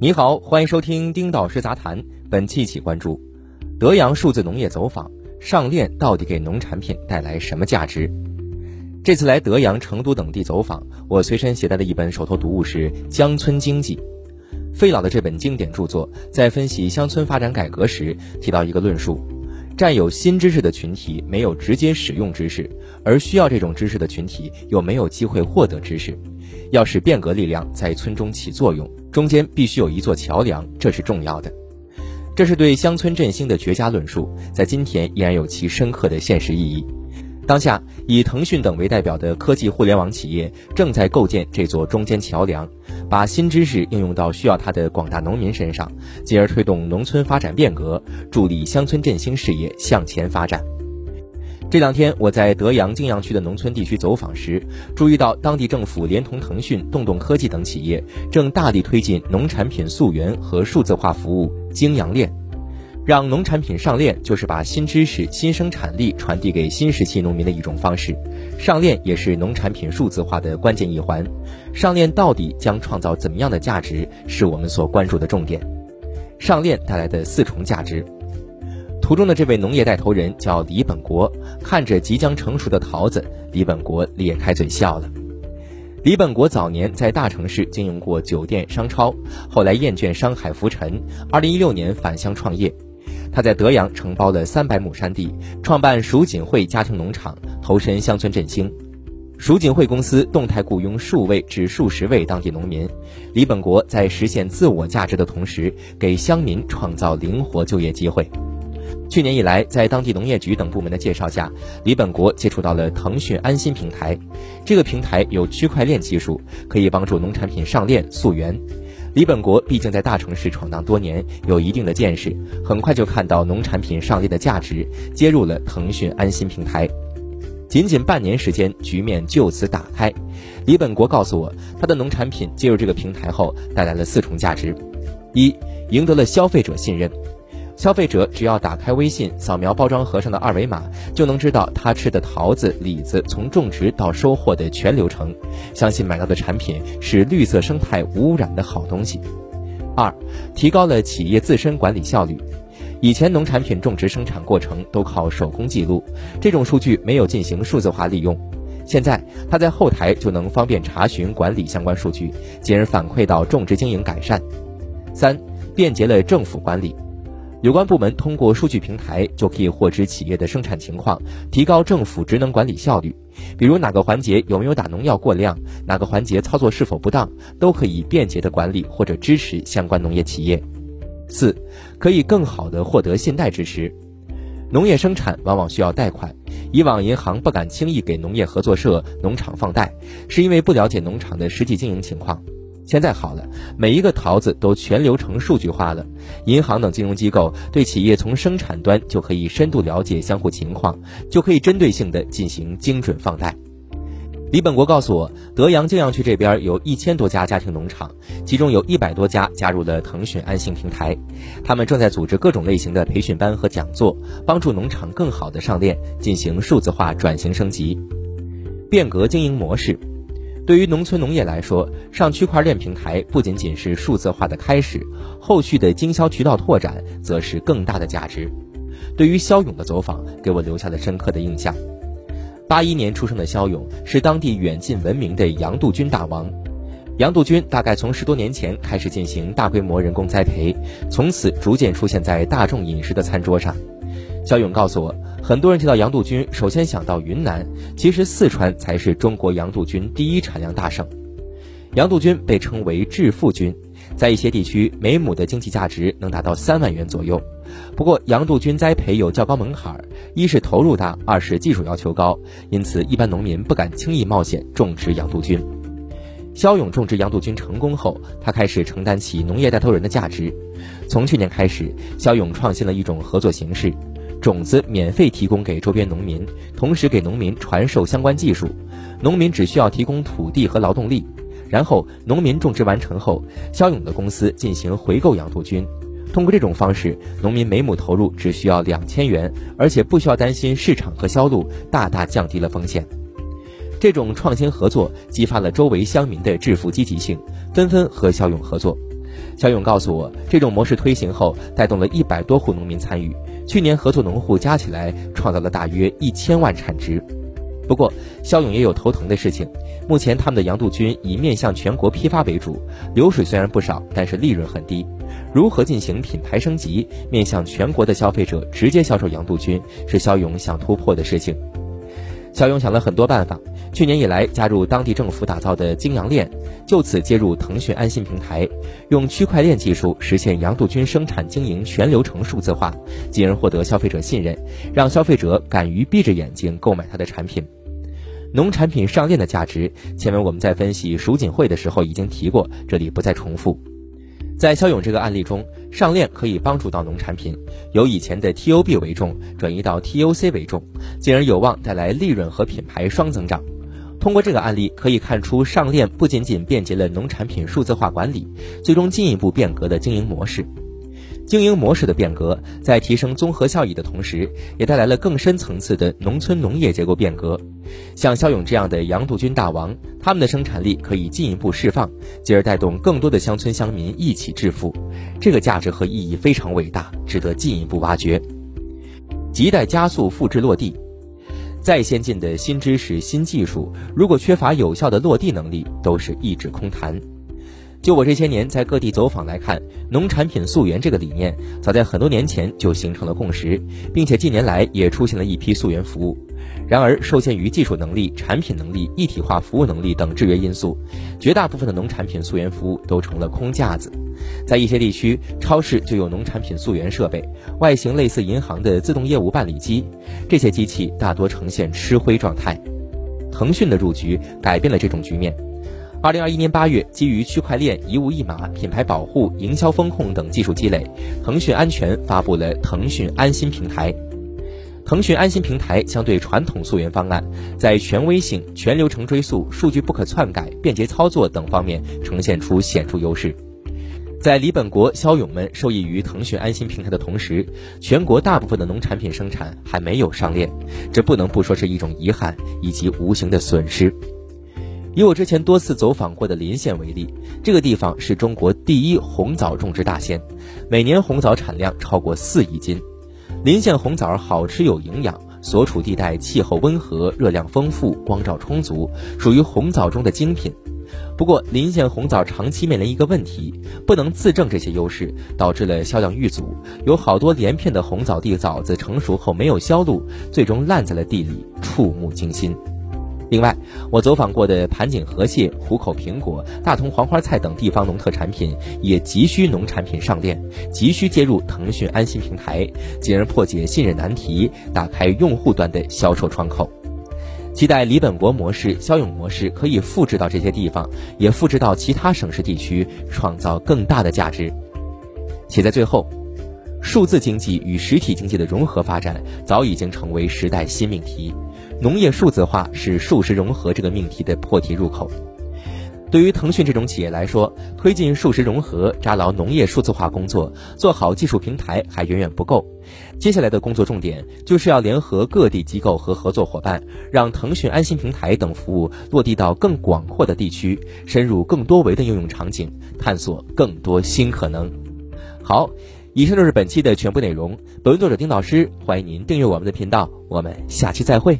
你好，欢迎收听丁导师杂谈。本期一起关注德阳数字农业走访，上链到底给农产品带来什么价值？这次来德阳、成都等地走访，我随身携带的一本手头读物是《乡村经济》。费老的这本经典著作，在分析乡村发展改革时提到一个论述：占有新知识的群体没有直接使用知识，而需要这种知识的群体又没有机会获得知识。要使变革力量在村中起作用。中间必须有一座桥梁，这是重要的。这是对乡村振兴的绝佳论述，在今天依然有其深刻的现实意义。当下，以腾讯等为代表的科技互联网企业正在构建这座中间桥梁，把新知识应用到需要它的广大农民身上，进而推动农村发展变革，助力乡村振兴事业向前发展。这两天我在德阳泾阳区的农村地区走访时，注意到当地政府连同腾讯、动动科技等企业，正大力推进农产品溯源和数字化服务“泾阳链”。让农产品上链，就是把新知识、新生产力传递给新时期农民的一种方式。上链也是农产品数字化的关键一环。上链到底将创造怎么样的价值，是我们所关注的重点。上链带来的四重价值。图中的这位农业带头人叫李本国，看着即将成熟的桃子，李本国咧开嘴笑了。李本国早年在大城市经营过酒店、商超，后来厌倦商海浮沉，二零一六年返乡创业。他在德阳承包了三百亩山地，创办蜀锦汇家庭农场，投身乡村振兴。蜀锦汇公司动态雇佣数位至数十位当地农民。李本国在实现自我价值的同时，给乡民创造灵活就业机会。去年以来，在当地农业局等部门的介绍下，李本国接触到了腾讯安心平台。这个平台有区块链技术，可以帮助农产品上链溯源。李本国毕竟在大城市闯荡多年，有一定的见识，很快就看到农产品上链的价值，接入了腾讯安心平台。仅仅半年时间，局面就此打开。李本国告诉我，他的农产品接入这个平台后，带来了四重价值：一，赢得了消费者信任。消费者只要打开微信，扫描包装盒上的二维码，就能知道他吃的桃子、李子从种植到收获的全流程，相信买到的产品是绿色生态无污染的好东西。二，提高了企业自身管理效率。以前农产品种植生产过程都靠手工记录，这种数据没有进行数字化利用，现在他在后台就能方便查询管理相关数据，进而反馈到种植经营改善。三，便捷了政府管理。有关部门通过数据平台就可以获知企业的生产情况，提高政府职能管理效率。比如哪个环节有没有打农药过量，哪个环节操作是否不当，都可以便捷的管理或者支持相关农业企业。四，可以更好的获得信贷支持。农业生产往往需要贷款，以往银行不敢轻易给农业合作社、农场放贷，是因为不了解农场的实际经营情况。现在好了，每一个桃子都全流程数据化了，银行等金融机构对企业从生产端就可以深度了解相互情况，就可以针对性的进行精准放贷。李本国告诉我，德阳泾阳区这边有一千多家家庭农场，其中有一百多家加入了腾讯安心平台，他们正在组织各种类型的培训班和讲座，帮助农场更好的上链，进行数字化转型升级，变革经营模式。对于农村农业来说，上区块链平台不仅仅是数字化的开始，后续的经销渠道拓展则是更大的价值。对于肖勇的走访，给我留下了深刻的印象。八一年出生的肖勇是当地远近闻名的杨杜鹃大王。杨杜鹃大概从十多年前开始进行大规模人工栽培，从此逐渐出现在大众饮食的餐桌上。肖勇告诉我。很多人提到羊肚菌，首先想到云南，其实四川才是中国羊肚菌第一产量大省。羊肚菌被称为致富菌，在一些地区每亩的经济价值能达到三万元左右。不过，羊肚菌栽培有较高门槛，一是投入大，二是技术要求高，因此一般农民不敢轻易冒险种植羊肚菌。肖勇种植羊肚菌成功后，他开始承担起农业带头人的价值。从去年开始，肖勇创新了一种合作形式。种子免费提供给周边农民，同时给农民传授相关技术。农民只需要提供土地和劳动力，然后农民种植完成后，肖勇的公司进行回购养杜鹃。通过这种方式，农民每亩投入只需要两千元，而且不需要担心市场和销路，大大降低了风险。这种创新合作激发了周围乡民的致富积极性，纷纷和肖勇合作。肖勇告诉我，这种模式推行后，带动了一百多户农民参与，去年合作农户加起来创造了大约一千万产值。不过，肖勇也有头疼的事情。目前，他们的洋杜菌以面向全国批发为主，流水虽然不少，但是利润很低。如何进行品牌升级，面向全国的消费者直接销售洋杜菌，是肖勇想突破的事情。肖勇想了很多办法，去年以来加入当地政府打造的精阳链，就此接入腾讯安心平台，用区块链技术实现洋杜菌生产经营全流程数字化，进而获得消费者信任，让消费者敢于闭着眼睛购买他的产品。农产品上链的价值，前面我们在分析蜀锦会的时候已经提过，这里不再重复。在肖勇这个案例中，上链可以帮助到农产品由以前的 TOB 为重转移到 TOC 为重，进而有望带来利润和品牌双增长。通过这个案例可以看出，上链不仅仅便捷了农产品数字化管理，最终进一步变革的经营模式。经营模式的变革，在提升综合效益的同时，也带来了更深层次的农村农业结构变革。像肖勇这样的洋杜菌大王，他们的生产力可以进一步释放，进而带动更多的乡村乡民一起致富。这个价值和意义非常伟大，值得进一步挖掘。亟待加速复制落地。再先进的新知识、新技术，如果缺乏有效的落地能力，都是一纸空谈。就我这些年在各地走访来看，农产品溯源这个理念，早在很多年前就形成了共识，并且近年来也出现了一批溯源服务。然而，受限于技术能力、产品能力、一体化服务能力等制约因素，绝大部分的农产品溯源服务都成了空架子。在一些地区，超市就有农产品溯源设备，外形类似银行的自动业务办理机，这些机器大多呈现吃灰状态。腾讯的入局改变了这种局面。二零二一年八月，基于区块链、一物一码、品牌保护、营销风控等技术积累，腾讯安全发布了腾讯安心平台。腾讯安心平台相对传统溯源方案，在权威性、全流程追溯、数据不可篡改、便捷操作等方面呈现出显著优势。在李本国、肖勇们受益于腾讯安心平台的同时，全国大部分的农产品生产还没有上链，这不能不说是一种遗憾以及无形的损失。以我之前多次走访过的临县为例，这个地方是中国第一红枣种植大县，每年红枣产量超过四亿斤。临县红枣好吃有营养，所处地带气候温和，热量丰富，光照充足，属于红枣中的精品。不过，临县红枣长期面临一个问题，不能自证这些优势，导致了销量遇阻，有好多连片的红枣地枣子成熟后没有销路，最终烂在了地里，触目惊心。另外，我走访过的盘锦河蟹、湖口苹果、大同黄花菜等地方农特产品，也急需农产品上链，急需接入腾讯安心平台，进而破解信任难题，打开用户端的销售窗口。期待李本国模式、肖勇模式可以复制到这些地方，也复制到其他省市地区，创造更大的价值。且在最后，数字经济与实体经济的融合发展，早已经成为时代新命题。农业数字化是数实融合这个命题的破题入口。对于腾讯这种企业来说，推进数实融合、扎牢农业数字化工作、做好技术平台还远远不够。接下来的工作重点就是要联合各地机构和合作伙伴，让腾讯安心平台等服务落地到更广阔的地区，深入更多维的应用场景，探索更多新可能。好，以上就是本期的全部内容。本文作者丁老师，欢迎您订阅我们的频道，我们下期再会。